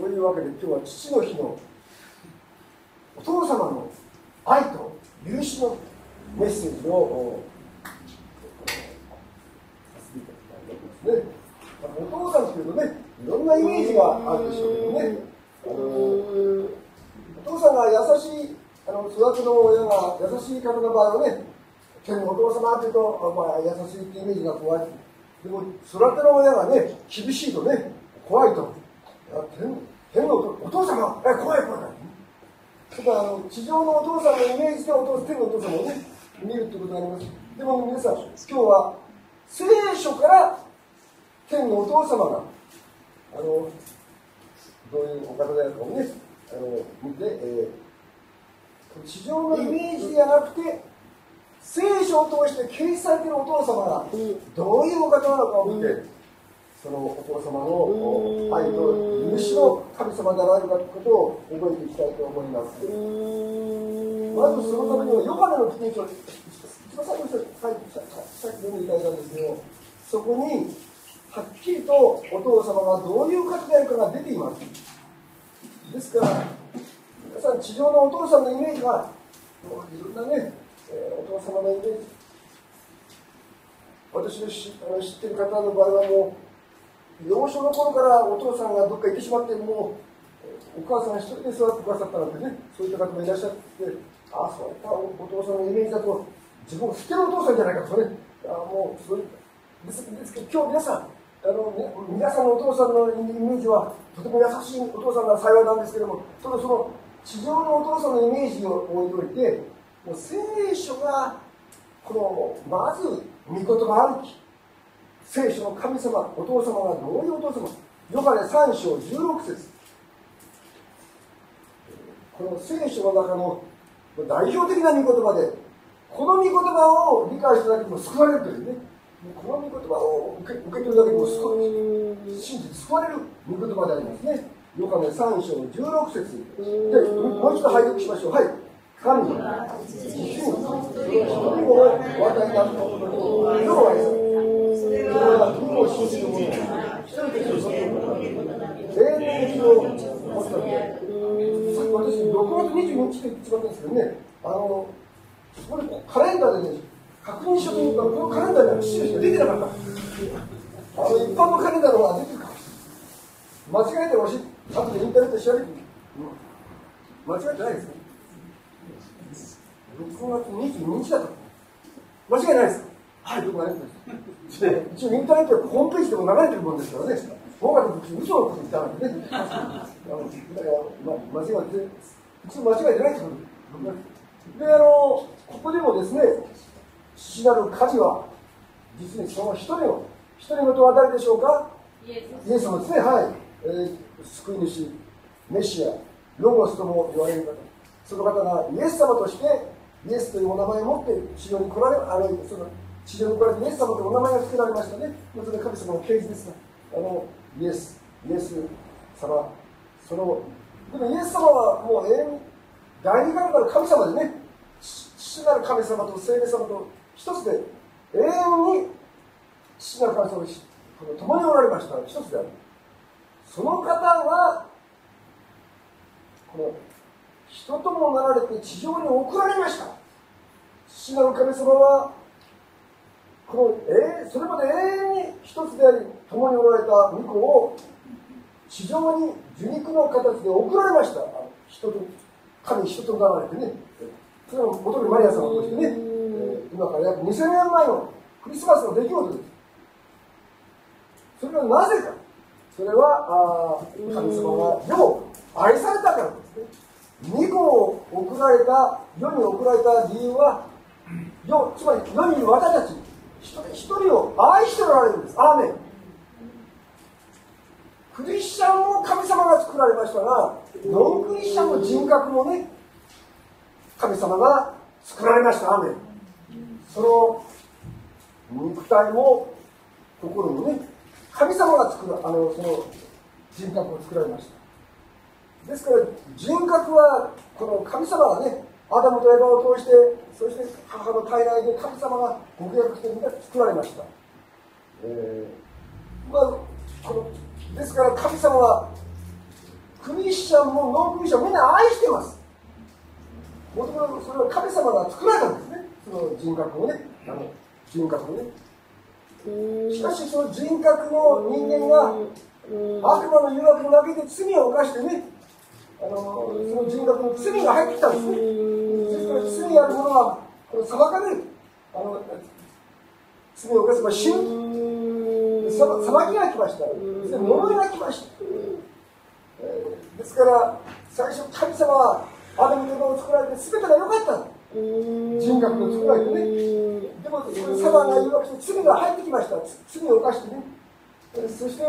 そういうわけで今日は父の日のお父様の愛と許しのメッセージをさせていただきたいと思いますね。お父さんというとね、いろんなイメージがあるでしょうけどね、お父さんが優しいあの育ての親が優しい方の場合はね、天のお父様というと、まあ、優しいってイメージが怖い。でも、育ての親がね、厳しいとね、怖いと。天天のお父様、え、怖い怖い。だからあの地上のお父さんのイメージでお父天のお父様をね、見るってことがあります。でも皆さん、今日は聖書から天のお父様が、あの、どういうお方であるかをね、あの見て、えー、地上のイメージではなくて、聖書を通して掲示されているお父様がどういうお方なのかを見て、そのお父様の愛と許しの神様であられるかということを覚えていきたいと思います。まずそのためには、ヨハネの福音書、一番最後にさっき読んでいただいたんですけど、そこに、はっきりとお父様がどういう方であるかが出ています。ですから、皆さん、地上のお父さんのイメージは、いろんなね、えー、お父様のイメージ、私の知あの知ってる方の場合はもう、幼少の頃からお父さんがどっか行ってしまって、もう、お母さん一人で育ってくださったなんてね、そういった方もいらっしゃって、ああ、そういったお父さんのイメージだと、自分を捨てるお父さんじゃないかとね、あもうそういですですけど、今日皆さん、あのね、皆さんのお父さんのイメージは、とても優しいお父さんが幸いなんですけども、そのその地上のお父さんのイメージを置いといて、もう聖書が、この、まず、御言葉あるき、聖書の神様、お父様がどういうお父様、ヨハネ3章16節。この聖書の中の代表的な御言葉で、この御言葉を理解しただけでも救われるというね、この御言葉を受け受け取るだけでも救信じて救われる御言葉でありますね。ヨハネ3章16節。で、もう一度拝読しましょう。はい。神。が自身の一人子をお与えたこと。に、要はそれは義を信じる者、一人で一人の永年期を持つので、さっき私、6月22日って言ってしまったんですけどね、あの、これカレンダーでね、確認しようと思ったら、このカレンダーには記しか出てなかった。あの、一般のカレンダーの方が出てるか間違えてほしい。後でインターネットで調べてみる。間違えてないですか6月22日だと。間違いないですかはい、どこがね一応インターネットホームページでも流れてるもんですからね。僕は嘘のこと言ったね。だから、ま、間違えて、一応間違えてないってことで、あの、ここでもですね、父なる神は、実にその一人の、一人のとは誰でしょうか？イエス様ですね、はい。えー、救い主、メシア、ロゴスとも言われる方。その方がイエス様としてイエスというお名前を持って地上に来られあのその地上に来られてイエス様とお名前が付けられましたね。それ神様の啓示ですが、あのイエス、イエス様、その、でもイエス様はもう永遠に第二からなる神様でね、父なる神様と聖霊様と一つで永遠に父なる神様と共におられました。一つである。その方が、この人ともなられて地上に送られました。父なる神様はこの、えー、それまで永遠に一つであり共におられた御子を地上に受肉の形で送られました。人と神人となられてね。それは元にマリア様としてね、えー、今から約2000年前のクリスマスの出来事です。それはなぜか。それはあ神様が世を愛されたからですね。2個を送られた世に送られた理由は世つまり世に私たち一人一人を愛しておられるんです。アーメン。クリスチャンも神様が作られましたがノンクリスチャンの人格もね神様が作られました。アーメン。その肉体も心もね神様が作るあのその人格を作られました。ですから人格はこの神様がねアダムとエヴァを通してそして母の体内で神様がご契約して作られました、えー、まあ、このですから神様はクリスチャンもノンクリスチャンもみんな愛してます。もともとそれは神様が作られたんですね。その人格をね。あの人格をね。しかしその人格の人間が悪魔の誘惑に負けて罪を犯してねあのその人格の罪が入ってきたんですね罪ある者は裁かれるあの罪を犯せば死ぬ裁きが来ました呪いが来ました、えー、ですから最初神様はアダムとを作られて全てが良かった人格を作られてねでもサバが誘惑して罪が入ってきました罪を犯してねそして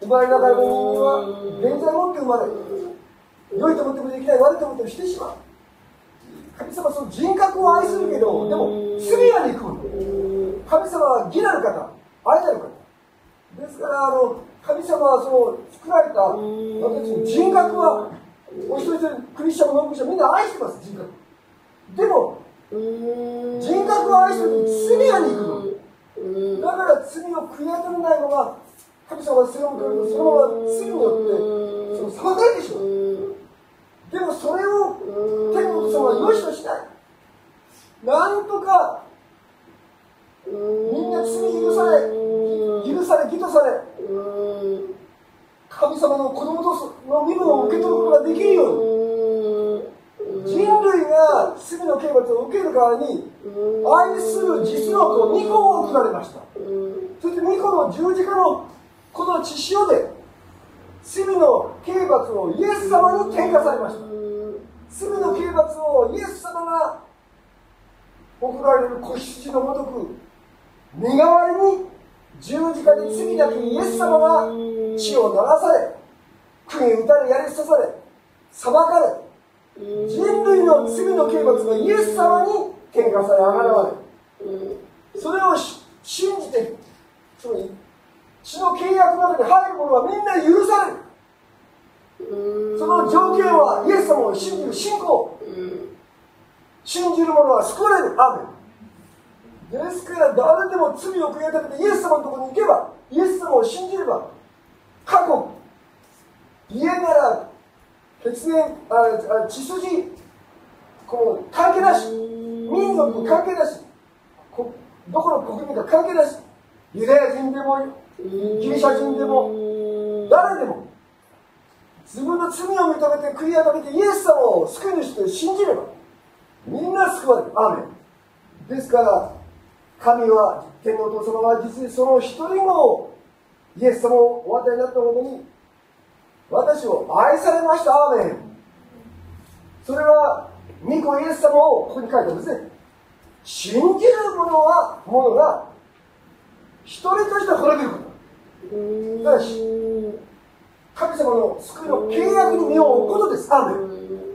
生まれながらの人間は現在持って生まれ良いと思ってもできない悪いと思ってもしてしまう神様はその人格を愛するけどでも罪が憎む。神様は義なる方。愛なる方。ですからあの神様はその作られた私の人格はお一人一人クリスチャンもノンクリスチャンみんな愛してます人格。でも人格を愛してる罪が憎む。だから罪を悔い改めないのが神様が背負うそのまま罪によってその裁かれてしまうでもそれを天国様は良しとしない。なんとかみんな罪許され許され義とされ神様の子供との身分を受け取ることができるように。人類が罪の刑罰を受ける代わりに愛する実の子2個を送られました。そして2個の十字架のこの血潮で罪の刑罰をイエス様に転嫁されました。罪の刑罰をイエス様が送られる子羊のごとく身代わりに十字架で罪なきイエス様が血を流され釘打たれやり刺され裁かれ人類の罪の刑罰がイエス様に転嫁されあがらわれそれを信じてつまり血の契約の中に入る者はみんな許されるその条件はイエス様を信じる信仰。信じる者は救われる。アーメン。ですから誰でも罪を悔い改めてイエス様のところに行けばイエス様を信じれば過去家なら血縁あ血筋この関係なし民族関係なしどこの国民か関係なしユダヤ人でもギリシャ人でも誰でも自分の罪を認めて悔い改めてイエス様を救い主と信じればみんな救われる。アーメン。ですから神は天のお父様は実にその一人もイエス様をお与えになったほどに私を愛されました。アーメン。それは御子イエス様をここに書いてあるんですね。信じる者は者が一人として滅びること。ただし。神様の救いの契約に身を置くことです。ア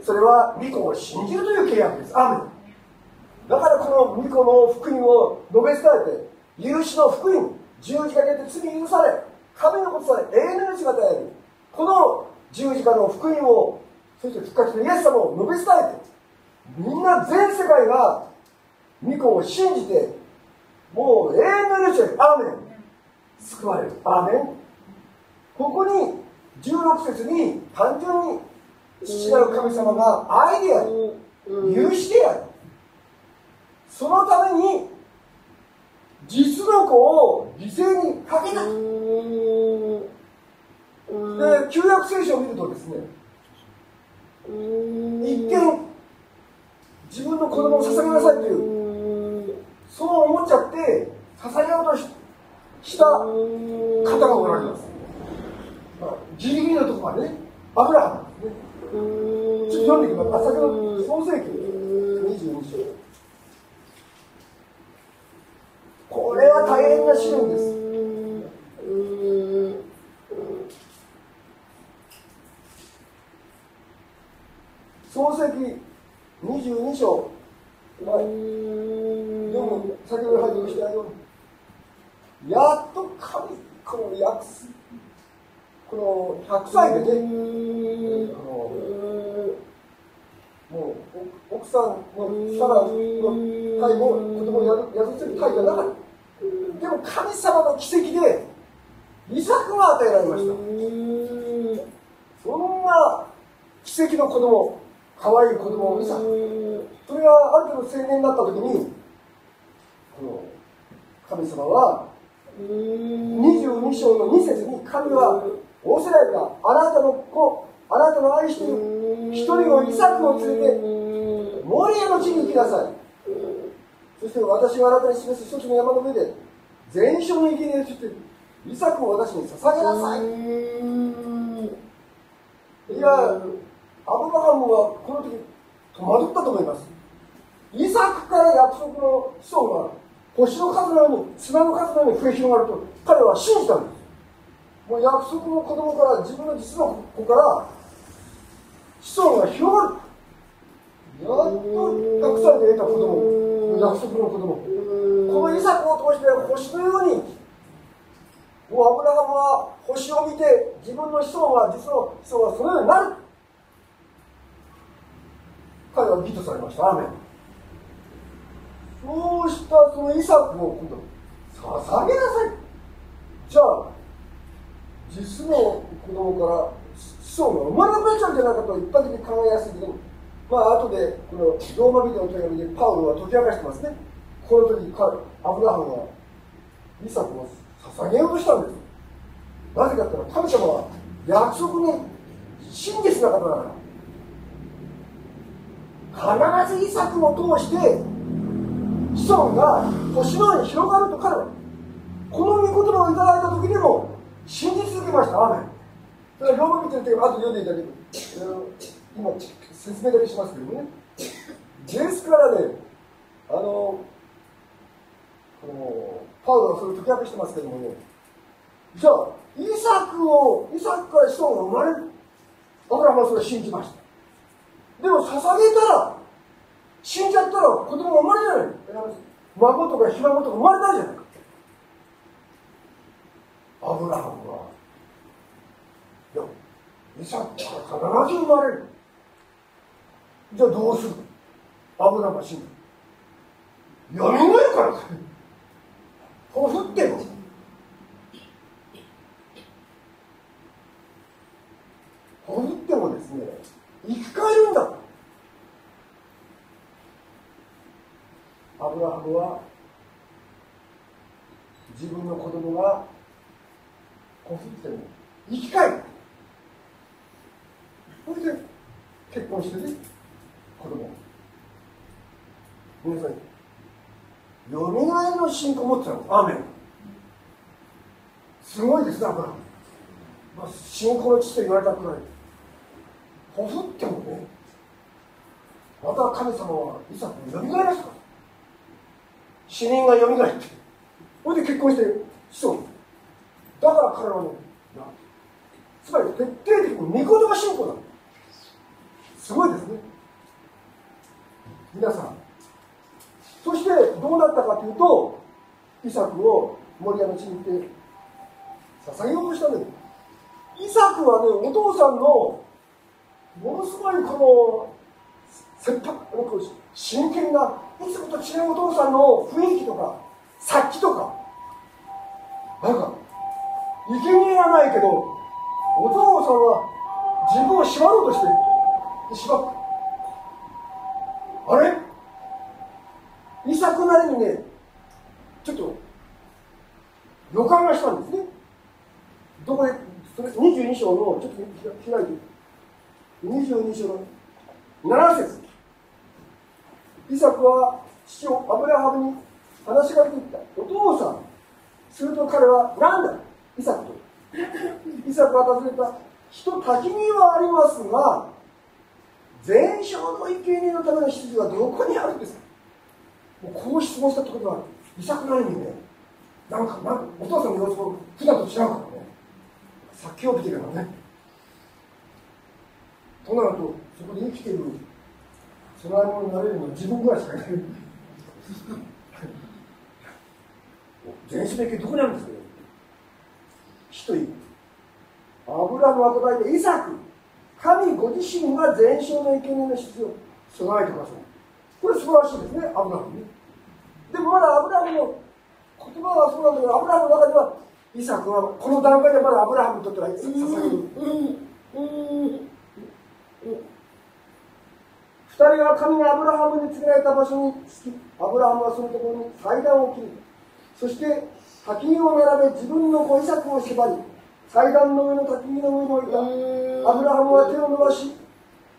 それは御子を信じるという契約です。アーメン。だからこの御子の福音を述べ伝えて許しの福音十字架によって罪許され神のことされ永遠の命が与える。この十字架の福音をそして復活のイエス様を述べ伝えてみんな全世界が御子を信じてもう永遠の命でアーメン。救われるアーメンここに16節に単純に父なる神様が愛であり許しである。そのために実の子を犠牲にかけた。で旧約聖書を見るとですね一見自分の子供を捧げなさいという。そう思っちゃって捧げようとしした方がおられます、まあ、ギリギリのところまでねアブラハムですね。ちょっと読んでいきます。先ほど創世紀22章。これは大変な試練です創世記22章、はい、読む先ほど拝見したようにやっと神この約この100歳でねあのもう奥さんのサラの介護子供を宿ってる会じゃなかったでも神様の奇跡でイサクが与えられましたそんな奇跡の子供可愛い子供をイサクそれがある程度青年になった時にこの神様は22章の2節に神は仰せられたあなたの子あなたの愛している一人のイサクを連れてモリアの地に行きなさい。そして私があなたに示す一つの山の上で全焼の生贄としてイサクを私に捧げなさい。いやアブラハムはこの時戸惑ったと思います。イサクから約束の子孫が星の数のように砂の数のように増え広がると彼は信じたんです。もう約束の子供から自分の実の子から子孫が広がる。やっと隠されて得た子供。約束の子供。このイサクを通して星のようにもうアブラハムは星を見て自分の子孫が実の子孫がそのようになる。彼は義とされました。アーメンそうしたそのイサクを今度捧げなさい。じゃあ実の子供から子孫が生まれなくなっちゃうんじゃないかと一般的に考えやすいけどまあ後でこのローマビデオの手紙でパウロは解き明かしてますね。この時アブラハムはイサクを捧げようとしたんです。なぜかっていうと神様は約束に真実な方だから。必ずイサクを通して子孫が星のように広がると彼はこの御言葉をいただいた時にも信じ続けました。アーメン。それはローマ見てる時あと読んでいただける今説明だけしますけどね。ですからねあのこのパウロはそれを解き明かしてますけどもね。じゃあイサクをイサクから子孫が生まれる。アブラハムはそれを信じました。でも捧げたら死んじゃったら子供が生まれない孫とかひ孫とか生まれないじゃないか。アブラハムはいやイサクから。必ず生まれる。じゃあどうするアブラハムは死んだやめないから。ほふってもほふってもですね生き返るんだアブラハムは自分の子供がこふっても生き返る。それで結婚してね子供。皆さんよみがえの信仰持ってたの。アーメン。すごいですねアブラハム、まあ、信仰の父と言われたくらい。ほふってもねまた神様はイサクをよみがえらせた死人がよみがえってそれで結婚して子孫だから彼らはねつまり徹底的に御言葉信仰だ。すごいですね。皆さん。そしてどうなったかというとイサクをモリアの地に行って捧げようとしたんですイサクはねお父さんのものすごいこの切迫真剣ないつもと違うお父さんの雰囲気とか殺気とか。なんか生贄がないけどお父さんは自分を縛ろうとして縛っあれ？イサクなりにねちょっと予感がしたんですね。どこでそれ22章のちょっと開いて。22章の7節。イサクは父をアブラハムに話しかけていった。お父さんすると彼は何だイサクとイサクは尋ねた。人多岐にはありますが全焼の生贄のための羊はどこにあるんですか？もうこう質問したってことはイサクなりにね。なんかなんかお父さんの様子も普段と違うからね。殺気を帯びてるからね。となるとそこで生きているその間になれるの自分ぐらいしかいない全種的どこにあるんですか死というアブラムは答えてイサク神ご自身が全焼の生贄の質を備えてくださいこれ素晴らしいですねアブラムねでもまだアブラムの言葉はそうなんだけどアブラムの中ではイサクはこの段階でまだアブラハムにとっては捧げる人は神がアブラハムに告げられた場所に着き、アブラハムはそのところに祭壇を切り、そして焚き木を並べ自分のご遺作を縛り、祭壇の上の焚き木の上に置いた。アブラハムは手を伸ばし、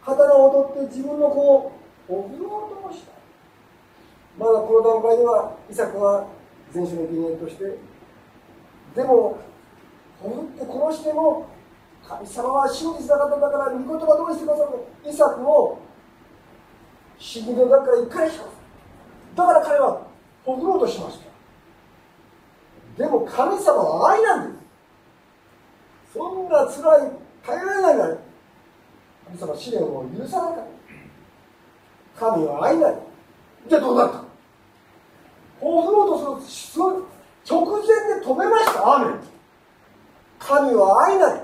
刀を取って自分の子を送ろうとした。まだこの段階では、イサクは前種の人間として、でも、送って殺しても、神様は真実な方だから、御言葉通してくださるイサクを死にの中から一回しますだから彼は送ろうとしました。でも神様は愛なんです。そんな辛い耐えられない。なら神様試練を許さなかった。神は愛ない。じゃあどうなった？送ろうとする直前で止めました。アメ神は愛ない。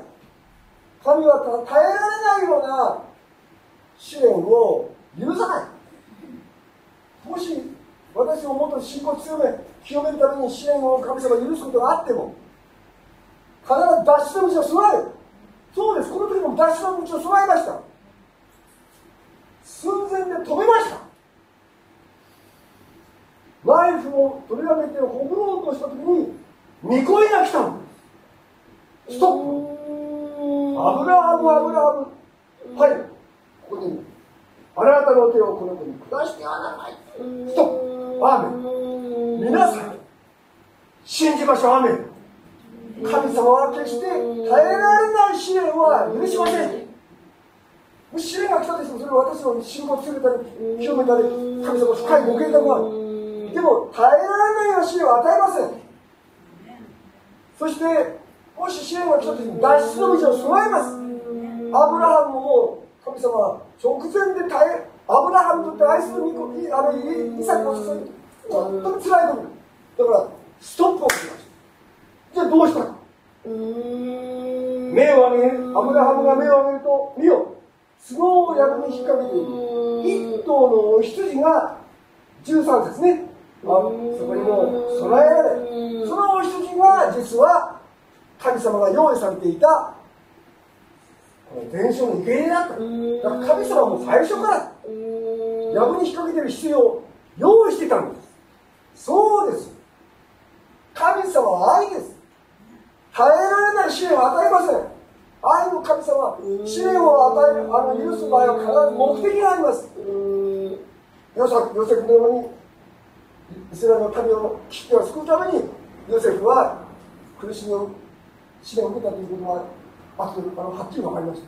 神は耐えられないような試練を許さない。もし私をもっと信仰強め清めるために試練を神様許すことがあっても必ず脱出の道を備える。そうです。この時も脱出の道を備えました。寸前で止めました。ナイフを取り上げてほぐろうとした時にニコイが来たんですストップ。アブラハムアブラハムはい。ここにあなたの手をこの子に下してはならない。ストップ。アーメン。皆さん信じましょう。アーメン。神様は決して耐えられない試練は許しません。試練が来たとしてもそれは私の信仰を強めたり清めたり神様深いご計画がある。でも耐えられないような試練を与えません。そしてもし試練が来た時に脱出の道を備えます。アブラハムも神様は直前で耐えアブラハムにとって愛する御子あのイサクを救い本当に辛いことだからストップをしました。じゃあどうしたか目を上げるアブラハムが目を上げると見よ。角を役に引っ掛けている。一頭のお羊が13節ね。あそこにも備えられ。そのお羊が実は神様が用意されていた伝承の受け入れだった。だから神様も最初から藪に引っ掛けてる必要を用意してたんです。そうです。神様は愛です。耐えられない試練を与えません。愛の神様は試練を与えるあの許す場合は必ず目的があります。ヨセフのようにイスラエルの民を危機を救うためにヨセフは苦しみを試練を受けたということはあのはっきり分かりました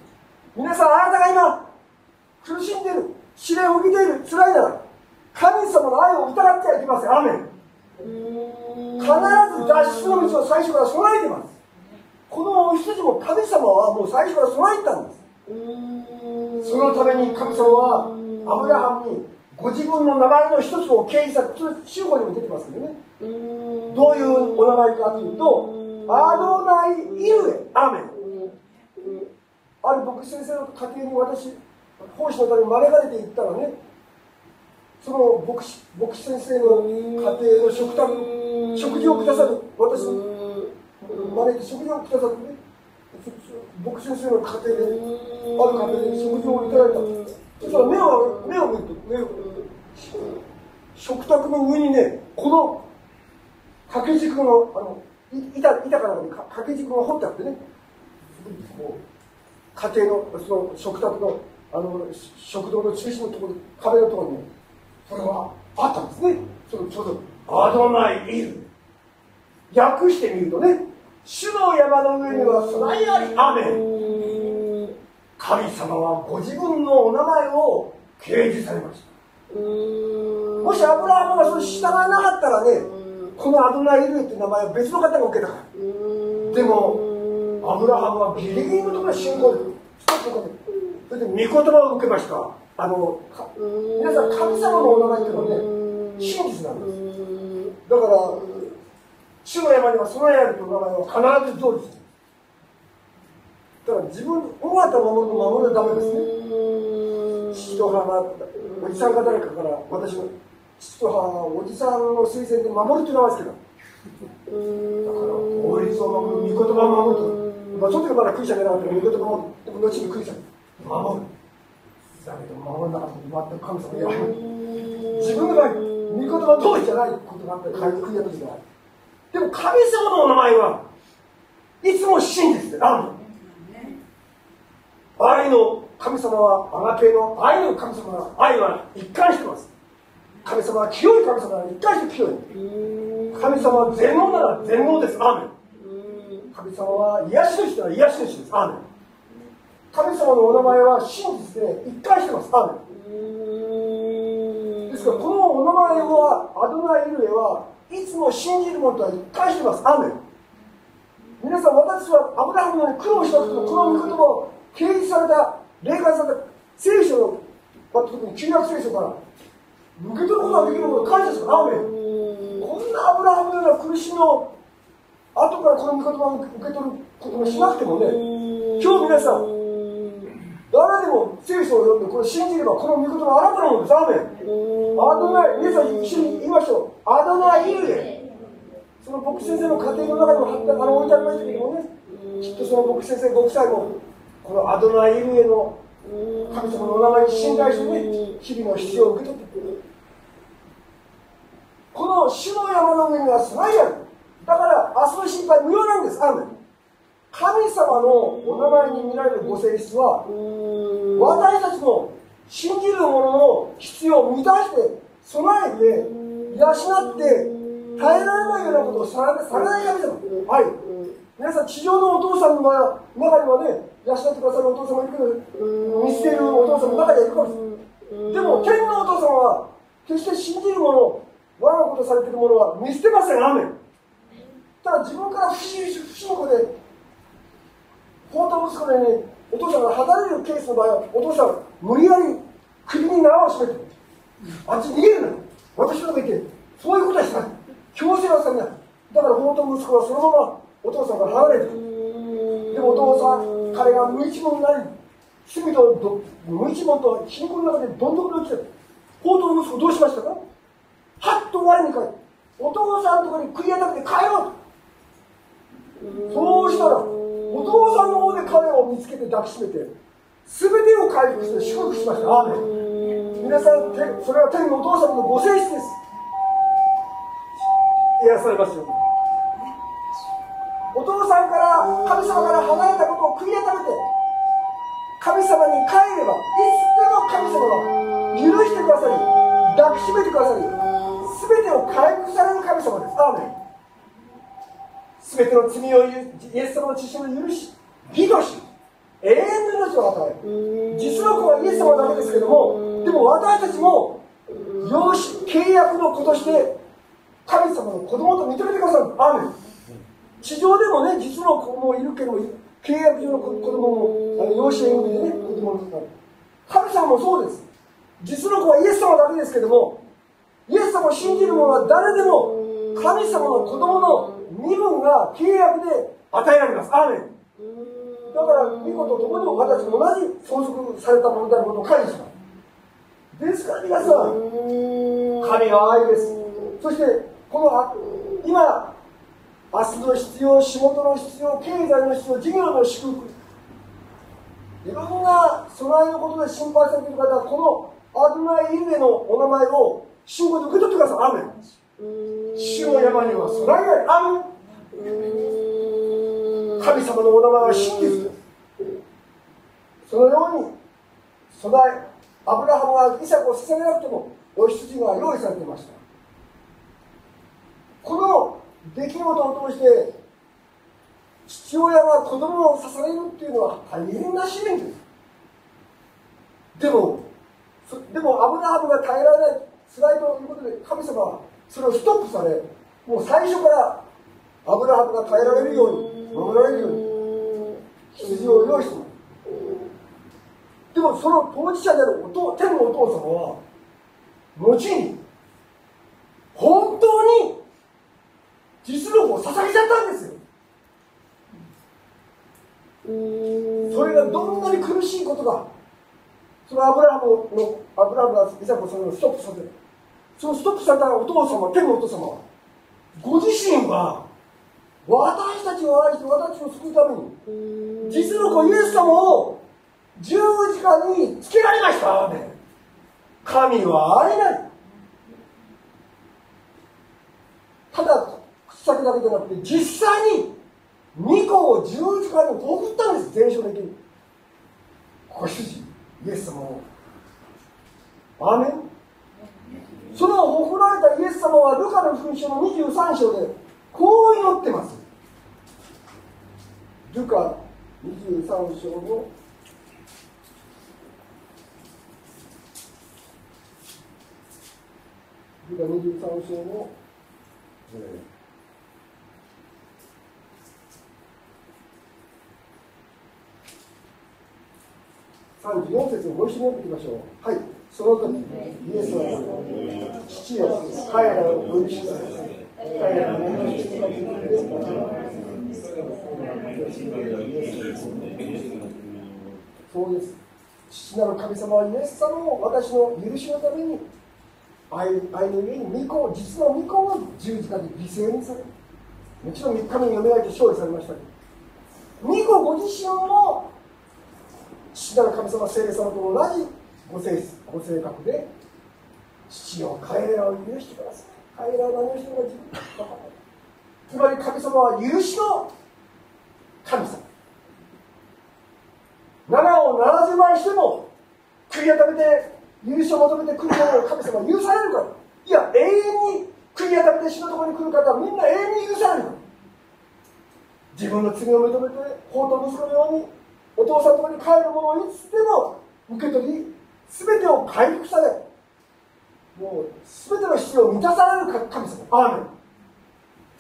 皆さんあなたが今苦しんでいる試練を受けている辛いなら神様の愛を疑ってはいけませんアメン。必ず脱出の道を最初から備えてます。このお羊も神様はもう最初から備えたんです。そのために神様はアブラハムにご自分の名前の一つを掲示され集合にも出てますけどね。どういうお名前かというとアドナイ・イルエアメン。ある牧師先生の家庭に私奉仕のために招かれて行ったらね。その牧師牧師先生の家庭の食卓食事をくださる。私招いて食事をくださってね。牧師先生の家庭である家庭で食事をいただいた。でそしたら目を目を見ると目を食卓の上にねこの掛け軸のあの板板かなんか掛け軸が彫ってあってね。こう家庭のその食卓のあの食堂の中心のところ壁のところにそれはあったんですね。そのちょうどアドナイイル訳してみるとね主の山の上には備えありアメン神様はご自分のお名前を掲示されました。もしアブラハムがそれ従わなかったらねこのアドナイイルって名前は別の方が受けたから。でもアブラハムはギリギリのところで信仰でそれで御言葉を受けました。あの皆さん神様のお名前っていうのはね真実なんです。だから主の山には備えあるという名前は必ず通りです。だから自分尾形守ると守るためですね。父と母がおじさんか誰かから私の父と母がおじさんの推薦で守るという名前ですけど。だから法律を守る御言葉を守るとまあ、その時まだクリスチャンじゃなかったら、御言葉も、でも後にクリスチャン守る。だけど守らなかったこと全く神様に自分が御言葉通りじゃないことがあったり書いてくれた時があるでも神様のお名前はいつも真実である。愛の神様はアガペの愛の神様は愛は一貫してます。神様は清い神様は一貫して清い。神様は全能なら全能です。アーメン神様は癒し主なら癒し主です。アーメン。神様のお名前は真実で一貫してます。アーメン。ですからこのお名前はアドナイルエはいつも信じる者とは一貫してます。アーメン。皆さん私はアブラハムの苦労した時のこの御言葉を掲示された霊感された聖書のま特に旧約聖書から受け取ることができることを感謝する。アーメン。こんなアブラハムのような苦しみを後からこの御言葉を受け取ることもしなくてもね今日皆さん誰でも聖書を読んでこれ信じればこの御言葉あなたのものですアーメンアドナイ皆さん一緒に言いましょう。アドナイルエその牧師先生の家庭の中にも貼ってあの置いてありましたけどもねきっとその牧師先生ご夫妻もこのアドナイルエの神様のお名前に信頼してね日々の必要を受け取ってくれる。この主の山の上には備えあるだから明日の心配無用なんです。アーメン。神様のお名前に見られるご性質は私たちの信じる者の必要を満たして備えて養って耐えられないようなことをされない神様。はい。皆さん地上のお父さんの中にはね養ってくださるお父様いるけど見捨てるお父さんの中にはいるかもでも天のお父様は決して信じる者我がことされている者は見捨てません。アメンただ自分から不思議不思議で放蕩息子でねお父さんが離れる。ケースの。場合はお父さん無理やり首に縄を締めてあっち逃げるの私のとこ行ってそういうことはしない強制はされないだから放蕩息子はそのままお父さんから離れてでもお父さん彼が無一文になり罪と無一文と貧困の中でどんどん落ちて放蕩息子どうしましたかはっと我に返ってお父さんのところに悔い改めて帰ろうとそうしたらお父さんの方で彼を見つけて抱きしめて全てを回復して祝福しました。アーメン。皆さんそれは天のお父様のご性質です。癒されますよお父さんから神様から離れたことを悔い改めて神様に帰ればいつでも神様は許してくださり抱きしめてくださり全てを回復される神様です。アーメン。全ての罪をイエス様の父を許し義とし永遠の命を与える。実の子はイエス様だけですけどもでも私たちも養子契約の子として神様の子供と認めてくださる。アーメン。地上でもね実の子もいるけど契約上の子供もあの養子縁組でね子供になる神様もそうです。実の子はイエス様だけですけどもイエス様を信じる者は誰でも神様の子供の身分が契約で与えられます。アーメン。だから御子と共にも私と同じ相続されたものであることを感謝します。ですから皆さん神は愛です。そしてこの今明日の必要仕事の必要経済の必要事業の祝福。いろんな備えのことで心配されている方はこのアドナイ・イルエのお名前を信仰で受け取ってください。アーメン。主の山には備えないアーメン神様のお名前は真実ですそのように備えアブラハムはイサクを捧げなくてもお羊が用意されていました。この出来事を通して父親が子供を捧げるっていうのは大変な使命です。でもでもアブラハムが耐えられない辛いということで神様はそれをストップされもう最初からアブラハムが耐えられるように守られるように羊を用意してもでもその当事者であるお父天のお父様は後に本当に実力を捧げちゃったんですよそれがどんなに苦しいことがそのアブラハムのアブラハムがイサクをそれをストップさせるそのストップされたお父様天のお父様はご自身は私たちを愛して私を救うために実の子イエス様を十字架につけられました。神は会えない。ただ口先だけじゃなくて実際に2個を十字架に送ったんです。全焼的に子羊イエス様を。アーメン。その送られたイエス様はルカの福音書の23章でこう祈ってますルカ23章のルカ23章の、えー、34節をご一緒に読んでいきましょう。はい。その時、イエスは、父よ、彼らをお許してください。そうです。父なる神様はイエス様を私の許しのために愛愛の上に御子実の。御子を十字架で犠牲にされもちろん3日目によみがえって勝利されましたけど御子ご自身も父なる神様聖霊様と同じご性ご性格で父を彼らを許してください。彼らは何をしてるか自分つまり神様は許しの神様。7を70万しても悔い改めて許しを求めてくる者を神様は許されるか。らいや永遠に悔い改めて死のところに来る方はみんな永遠に許されるか。ら自分の罪を認めて法と息子のようにお父さんとこに帰る者をいつでも受け取り全てを回復されもう全ての必要を満たされる神様アーメ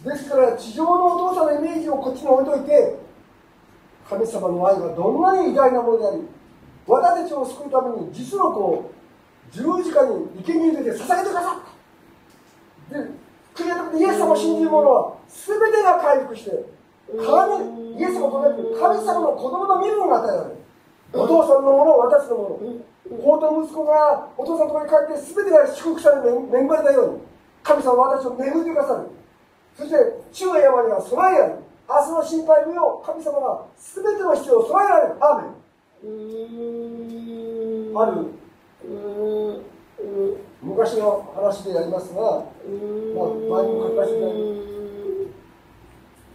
ン。ですから地上のお父さんのイメージをこっちに置いといて神様の愛はどんなに偉大なものであり私たちを救うために実の子を十字架に生贄に出て捧げてくださった。でクリアイエス様を信じる者は全てが回復して神イエス様と同じ神様の子供の身分が与えられる。お父さんのもの私のもの。法と息子がお父さんのところに帰って全てが祝福され恵まれたように神様は私を恵んでくださる。そして中の山には備えある明日の心配無用神様が全ての必要を備えられる。アーメン。ある。昔の話でありますが、まあ、前にも書かせて。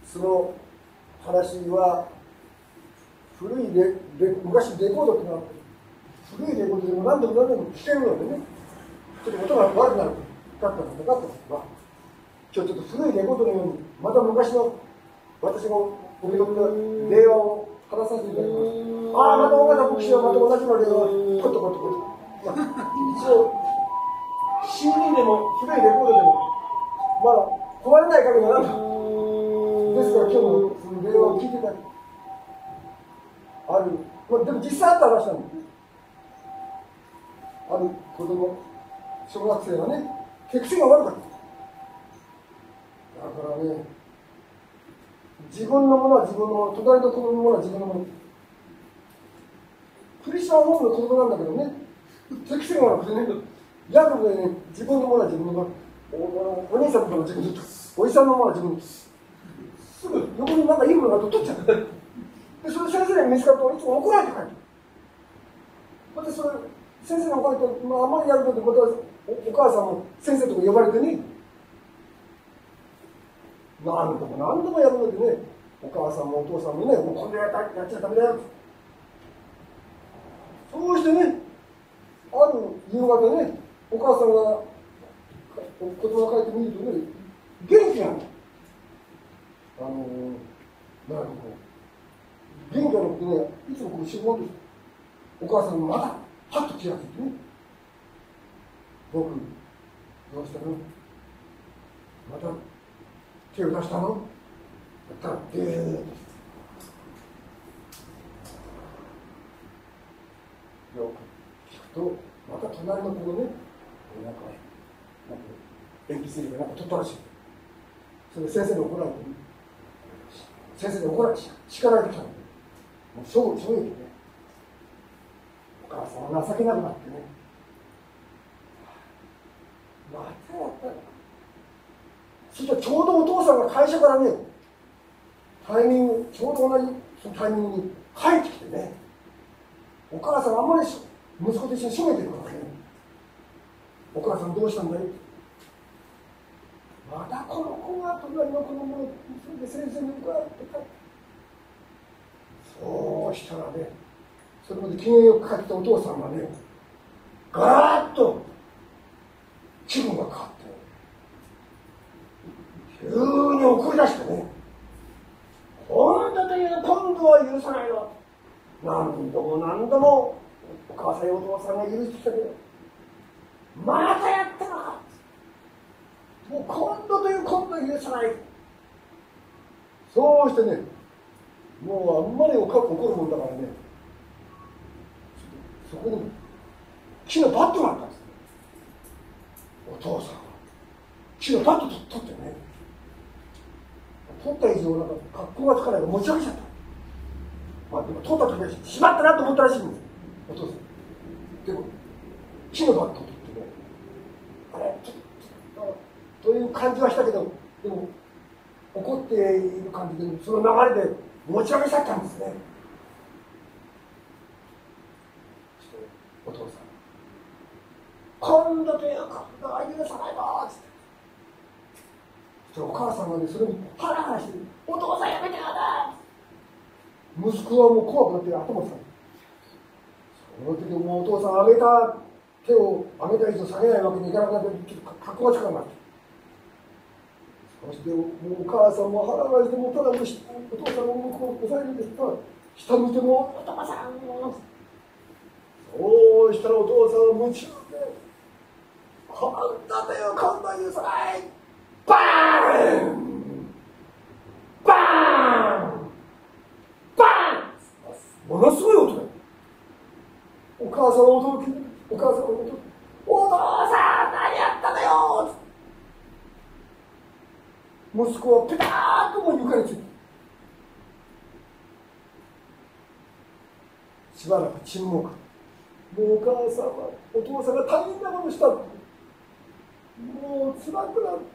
その話は古いレレ昔レコードってのは古いレコードでも何度も何度も聞けるのでね。ちょっと音が悪くなるだったのかったのが今日ちょっと古いレコードのようにまた昔の私のお見事令和を話させていただきます。ああまた大型牧師はまた同じの令和。コトコトコトまあ、一応 CD でも古いレコードでもまだ壊れない限りはなんだですから今日もその電話を聞いてたりある、まあ、でも実際あった話なんですある子供。小学生がね。血癖が悪かった。だからね自分のものは自分のもの。隣の子供のものは自分のもの。クリスチャンホームの子供なんだけどね。適性がなくてね、ギャグでね、自分のものは自分のもの。おお兄さんのものは自分のおじさんのものは自分のすぐ横になんかいいものが取っちゃう。で、それ先生に見つかるといつも怒られて帰る。またそれ、先生に怒られて、まあ、あんまりやるとまたお母さんも先生とか呼ばれてね、何度も何度もやるのでね、お母さんもお父さんもね、もうこんなややっちゃダメだよ。そうしてね、ある夕方ね、お母さんが子供が帰ってみるとね、元気なの。あのー、なんかこう、元気がなくてね、いつもこう仕事お母さんがまた、はっと気がついてね、僕、どうしたの？また手を出したの？だったら、でーっと。よく聞くとまた隣の子がねなんかなんか鉛筆入れてなんか取ったらしい。それで先生に怒られて、先生に怒られて叱られてきたの。もうそうそういうね。お母さんは情けなくなってね。またやったらそしたらちょうどお父さんが会社からねタイミングちょうど同じそのタイミングに帰ってきてね。お母さんあんまり息子と一緒に閉めてるからね。お母さんどうしたんだい？またこの子が隣の子のものそれで先生にこうやってそうしたらねそれまで機嫌よく帰ったお父さんがねガラッと気分が変わって急に怒り出してね今度という今度は許さないよ何度も何度もお母さんやお父さんが許してたけどまたやったのかもう今度という今度は許さないそうしてねもうあんまり怒るもんだからね。そこに木のバットがあったんですお父さんが木のバット取ってね。取った以上なんか格好がつかないから持ち上げちゃった。まあでも取った時はしまったなと思ったらしいんですお父さん。でも木のバット取ってね。あれちょっとという感じはしたけどでも怒っている感じでその流れで持ち上げちゃったんですね。お父さん。今度という今度は許さないぞっつって。そお母さんがねそれにハラハラして「お父さんやめてよな」息子はもう怖くなって頭下げその時もうお父さん上げた手を上げた以上下げないわけにいかなくなってちょっと格好が近くなって。そしてもうお母さんも腹がしてもただお父さんの向こうを押さえるんですが下見ても「お父さん」そうしたらお父さんは夢中で「こんなだよこんな許さい」バーンバーンバーンものすごい音だよお母さんは驚きお母さんは驚きお父さん何やったのよ息子はペターともう床について。しばらく沈黙もうお母さんはお父さんが大変なことした。もう辛くなって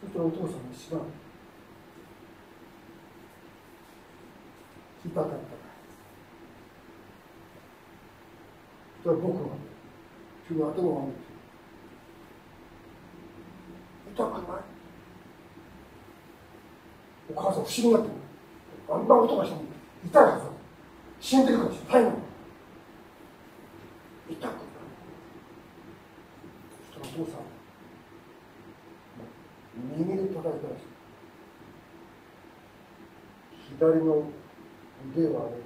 そしたらお父さんがしばらく。痛かった。そしたら僕は急に頭を上げて。痛くない。お母さん不思議になってるあんな音がしたの痛いはずだ死んでるかもしれない痛いの痛くないそしたらお父さん右で叩いたらしい左の腕を上げる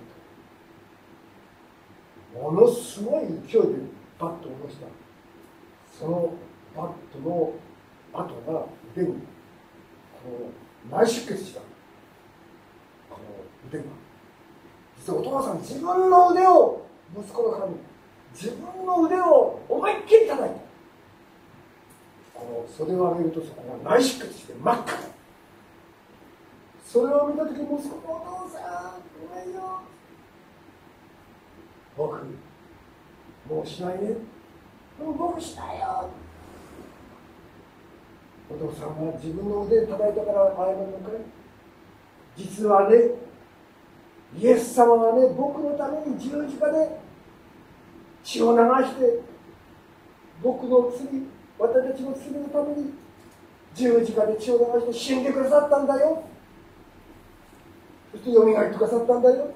とものすごい勢いでバットを下ろしたそのバットの跡が腕にこう内出血したこの腕が実はお父さん自分の腕を息子の髪自分の腕を思いっきり叩いたこの袖を上げるとそこが内出血して真っ赤だそれを見た時息子のお父さんごめんよ僕もうしないねもう僕しないよお父さんは自分の腕で叩いたから謝るのかい実はねイエス様がね僕のために十字架で血を流して僕の罪私たちの罪のために十字架で血を流して死んでくださったんだよ。そしてよみがえってくださったんだよ。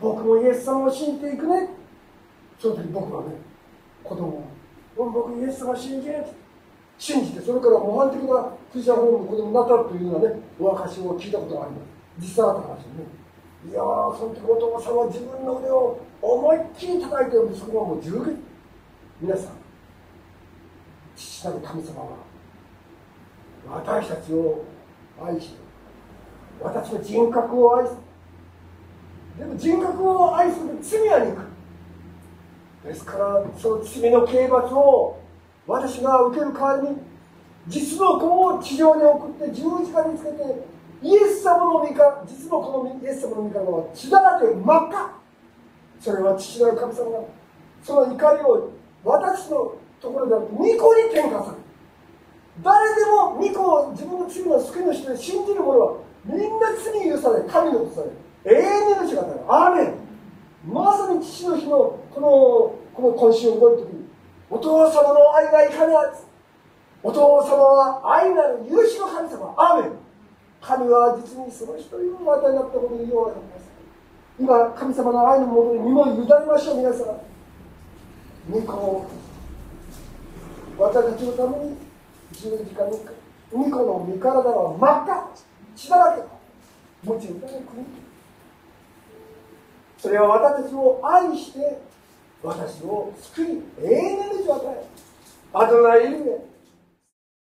僕もイエス様を信じていくね。その時僕はね子供は僕イエス様を信じる信じてそれから模範的なクリスチャンホームの子供になったというようなねお証を聞いたことがあります。実際あった話ね。いやーその時お父さんは自分の腕を思いっきり叩いて息子はもう十分。皆さん父なる神様は私たちを愛して私の人格を愛す。でも人格を愛する罪は憎ですからその罪の刑罰を私が受ける代わりに実の子を地上に送って十字架につけてイエス様の御か実の子のイエス様の御体は血だらけ真っ赤。それは父なる神様。がその怒りを私のところであると御子に転嫁する。誰でも御子を自分の罪の救い主で信じる者はみんな罪許され神のことされ永遠に命が与える。アーメン。まさに父の日のこのこの今週を覚える時にお父様の愛がいかなずお父様は愛なる許しの神様。アーメン。神は実にその一人も与えなったことにようがあります。今神様の愛のもとに身も委ねましょう皆様。御子を。私たちのために十字架に御子の身体は真っ赤。血だらけ持ち歌の国。それは私たちを愛して私を救い永遠の命を与えアドナイル